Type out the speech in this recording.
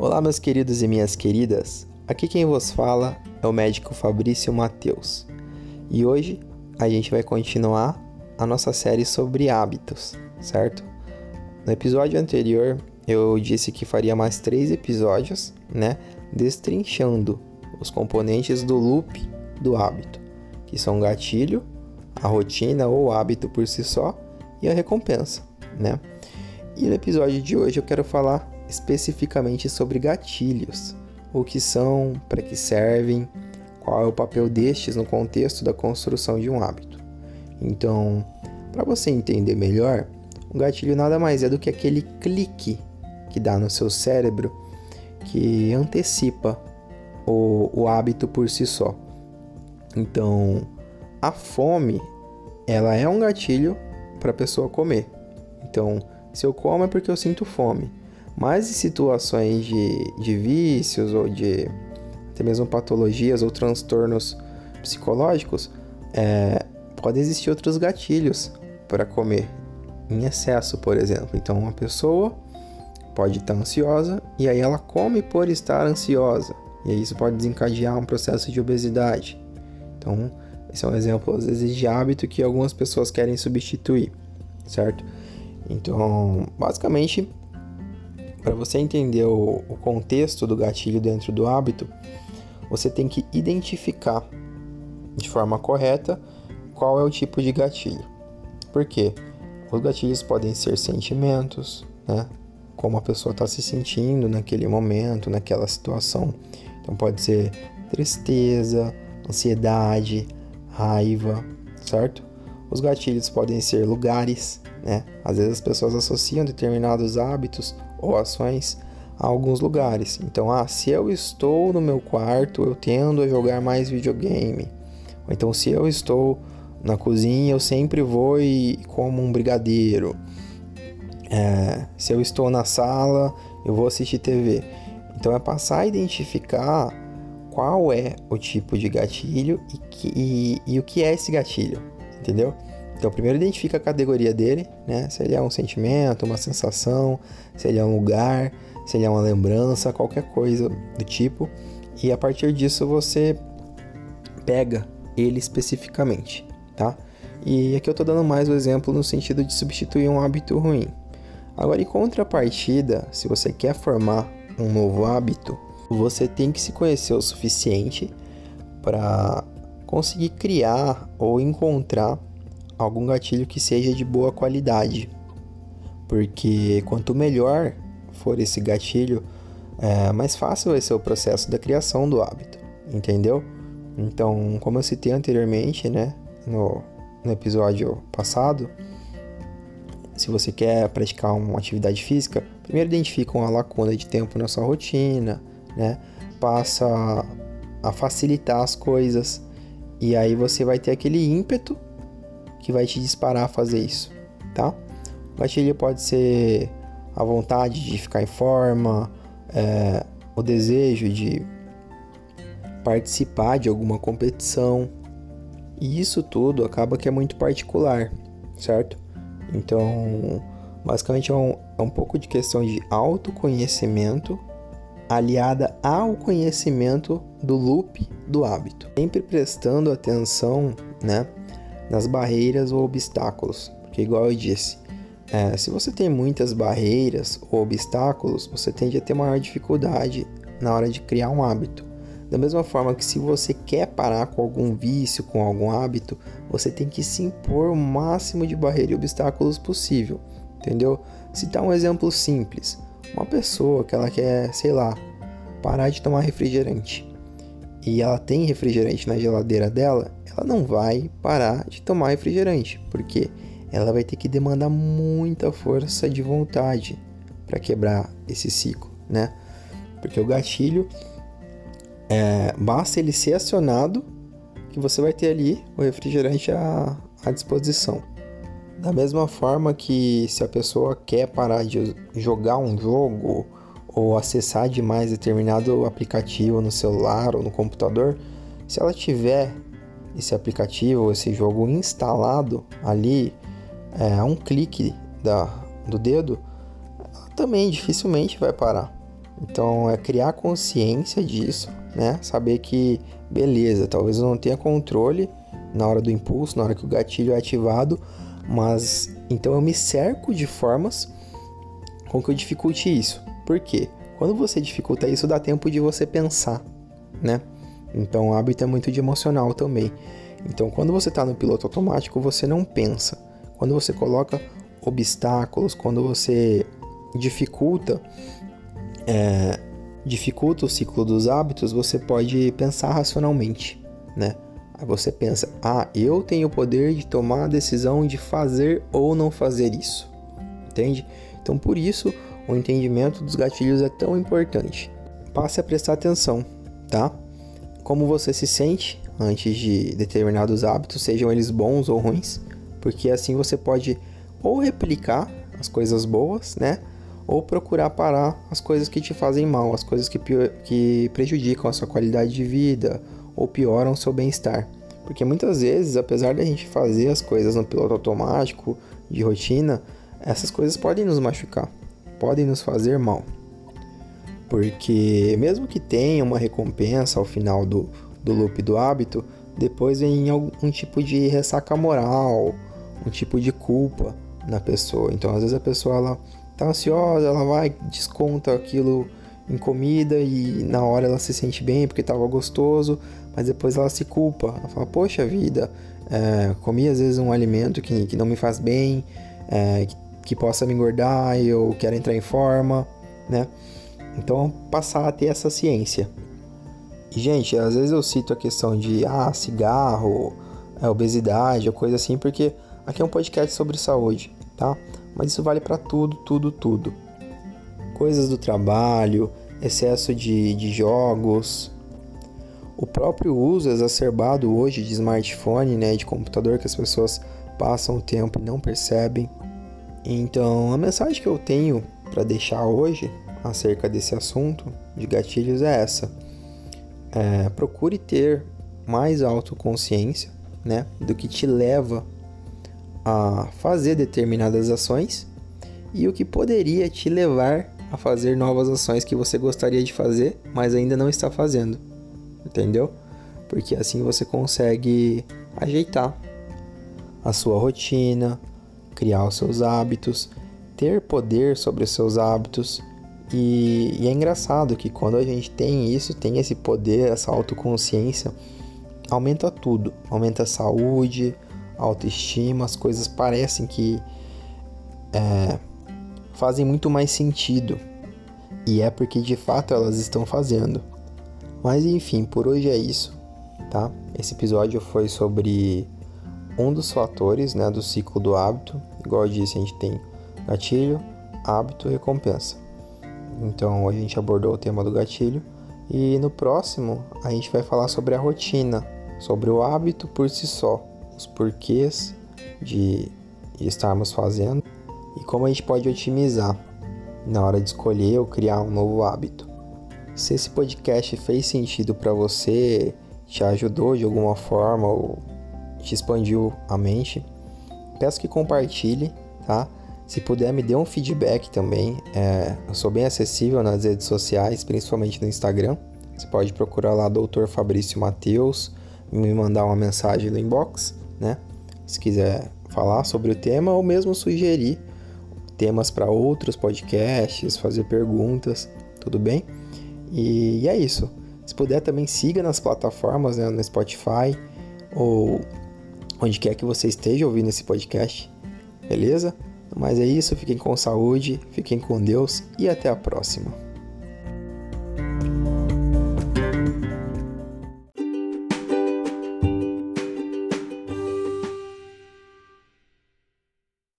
Olá, meus queridos e minhas queridas. Aqui quem vos fala é o médico Fabrício Mateus. E hoje a gente vai continuar a nossa série sobre hábitos, certo? No episódio anterior eu disse que faria mais três episódios, né? Destrinchando os componentes do loop do hábito, que são o gatilho, a rotina ou hábito por si só e a recompensa, né? E no episódio de hoje eu quero falar especificamente sobre gatilhos, o que são, para que servem, qual é o papel destes no contexto da construção de um hábito. Então, para você entender melhor, um gatilho nada mais é do que aquele clique que dá no seu cérebro que antecipa o, o hábito por si só. Então, a fome, ela é um gatilho para a pessoa comer. Então, se eu como é porque eu sinto fome. Mas em situações de, de vícios ou de até mesmo patologias ou transtornos psicológicos, é, podem existir outros gatilhos para comer em excesso, por exemplo. Então, uma pessoa pode estar ansiosa e aí ela come por estar ansiosa. E isso pode desencadear um processo de obesidade. Então, esse é um exemplo, às vezes, de hábito que algumas pessoas querem substituir, certo? Então, basicamente, para você entender o, o contexto do gatilho dentro do hábito, você tem que identificar de forma correta qual é o tipo de gatilho. Por quê? Os gatilhos podem ser sentimentos, né? Como a pessoa está se sentindo naquele momento, naquela situação. Então pode ser tristeza, ansiedade, raiva, certo? Os gatilhos podem ser lugares, né? Às vezes as pessoas associam determinados hábitos ou ações a alguns lugares. Então, ah, se eu estou no meu quarto, eu tendo a jogar mais videogame. Ou então, se eu estou na cozinha, eu sempre vou e como um brigadeiro. É, se eu estou na sala, eu vou assistir TV. Então, é passar a identificar qual é o tipo de gatilho e, que, e, e o que é esse gatilho, entendeu? Então, primeiro identifica a categoria dele, né? Se ele é um sentimento, uma sensação, se ele é um lugar, se ele é uma lembrança, qualquer coisa do tipo. E a partir disso você pega ele especificamente, tá? E aqui eu tô dando mais o um exemplo no sentido de substituir um hábito ruim. Agora, em contrapartida, se você quer formar um novo hábito, você tem que se conhecer o suficiente para conseguir criar ou encontrar algum gatilho que seja de boa qualidade. Porque quanto melhor for esse gatilho, é, mais fácil vai ser o processo da criação do hábito, entendeu? Então, como eu citei anteriormente, né, no, no episódio passado, se você quer praticar uma atividade física, primeiro identifica uma lacuna de tempo na sua rotina, né? Passa a facilitar as coisas e aí você vai ter aquele ímpeto que vai te disparar a fazer isso, tá? O gatilho pode ser a vontade de ficar em forma, é, o desejo de participar de alguma competição, e isso tudo acaba que é muito particular, certo? Então, basicamente é um, é um pouco de questão de autoconhecimento aliada ao conhecimento do loop do hábito. Sempre prestando atenção, né, nas barreiras ou obstáculos. Porque, igual eu disse, é, se você tem muitas barreiras ou obstáculos, você tende a ter maior dificuldade na hora de criar um hábito. Da mesma forma que se você quer parar com algum vício, com algum hábito, você tem que se impor o máximo de barreira e obstáculos possível, entendeu? Citar um exemplo simples. Uma pessoa que ela quer, sei lá, parar de tomar refrigerante e ela tem refrigerante na geladeira dela, ela não vai parar de tomar refrigerante, porque ela vai ter que demandar muita força de vontade para quebrar esse ciclo, né? Porque o gatilho é, basta ele ser acionado que você vai ter ali o refrigerante à, à disposição. Da mesma forma que se a pessoa quer parar de jogar um jogo ou acessar demais determinado aplicativo no celular ou no computador, se ela tiver esse aplicativo, esse jogo instalado ali é, um clique da, do dedo, ela também dificilmente vai parar, Então é criar consciência disso, né? Saber que beleza, talvez eu não tenha controle na hora do impulso, na hora que o gatilho é ativado, mas então eu me cerco de formas com que eu dificulte isso. Por quê? Quando você dificulta isso, dá tempo de você pensar, né? Então o hábito é muito de emocional também. Então quando você está no piloto automático, você não pensa. Quando você coloca obstáculos, quando você dificulta é, dificulta o ciclo dos hábitos, você pode pensar racionalmente, né? Aí você pensa, ah, eu tenho o poder de tomar a decisão de fazer ou não fazer isso, entende? Então por isso o entendimento dos gatilhos é tão importante. Passe a prestar atenção, tá? Como você se sente antes de determinados hábitos, sejam eles bons ou ruins, porque assim você pode ou replicar as coisas boas, né? Ou procurar parar as coisas que te fazem mal, as coisas que, que prejudicam a sua qualidade de vida ou pioram o seu bem-estar. Porque muitas vezes, apesar da gente fazer as coisas no piloto automático, de rotina, essas coisas podem nos machucar, podem nos fazer mal. Porque mesmo que tenha uma recompensa ao final do, do loop do hábito, depois vem algum tipo de ressaca moral, um tipo de culpa na pessoa. Então, às vezes a pessoa ela tá ansiosa, ela vai desconta aquilo em comida e na hora ela se sente bem porque estava gostoso, mas depois ela se culpa. Ela fala: Poxa vida, é, comi às vezes um alimento que, que não me faz bem, é, que, que possa me engordar eu quero entrar em forma, né? Então, passar a ter essa ciência. E, gente, às vezes eu cito a questão de ah, cigarro, é, obesidade ou coisa assim, porque aqui é um podcast sobre saúde tá? Mas isso vale para tudo, tudo, tudo. Coisas do trabalho, excesso de, de jogos, o próprio uso exacerbado hoje de smartphone, né, de computador que as pessoas passam o tempo e não percebem. Então, a mensagem que eu tenho para deixar hoje acerca desse assunto de gatilhos é essa: é, procure ter mais autoconsciência, né, do que te leva a fazer determinadas ações e o que poderia te levar a fazer novas ações que você gostaria de fazer, mas ainda não está fazendo. Entendeu? Porque assim você consegue ajeitar a sua rotina, criar os seus hábitos, ter poder sobre os seus hábitos. E, e, é engraçado que quando a gente tem isso, tem esse poder, essa autoconsciência, aumenta tudo. Aumenta a saúde, autoestima, as coisas parecem que é, fazem muito mais sentido. E é porque de fato elas estão fazendo. Mas enfim, por hoje é isso, tá? Esse episódio foi sobre um dos fatores né, do ciclo do hábito. Igual eu disse, a gente tem gatilho, hábito recompensa. Então a gente abordou o tema do gatilho. E no próximo a gente vai falar sobre a rotina, sobre o hábito por si só os porquês de, de estarmos fazendo e como a gente pode otimizar na hora de escolher ou criar um novo hábito. Se esse podcast fez sentido para você, te ajudou de alguma forma ou te expandiu a mente, peço que compartilhe, tá? Se puder, me dê um feedback também. É, eu sou bem acessível nas redes sociais, principalmente no Instagram. Você pode procurar lá Dr. Fabrício Mateus, me mandar uma mensagem no inbox né? Se quiser falar sobre o tema ou mesmo sugerir temas para outros podcasts, fazer perguntas, tudo bem? E, e, é isso. Se puder também siga nas plataformas, né, no Spotify ou onde quer que você esteja ouvindo esse podcast, beleza? Mas é isso, fiquem com saúde, fiquem com Deus e até a próxima.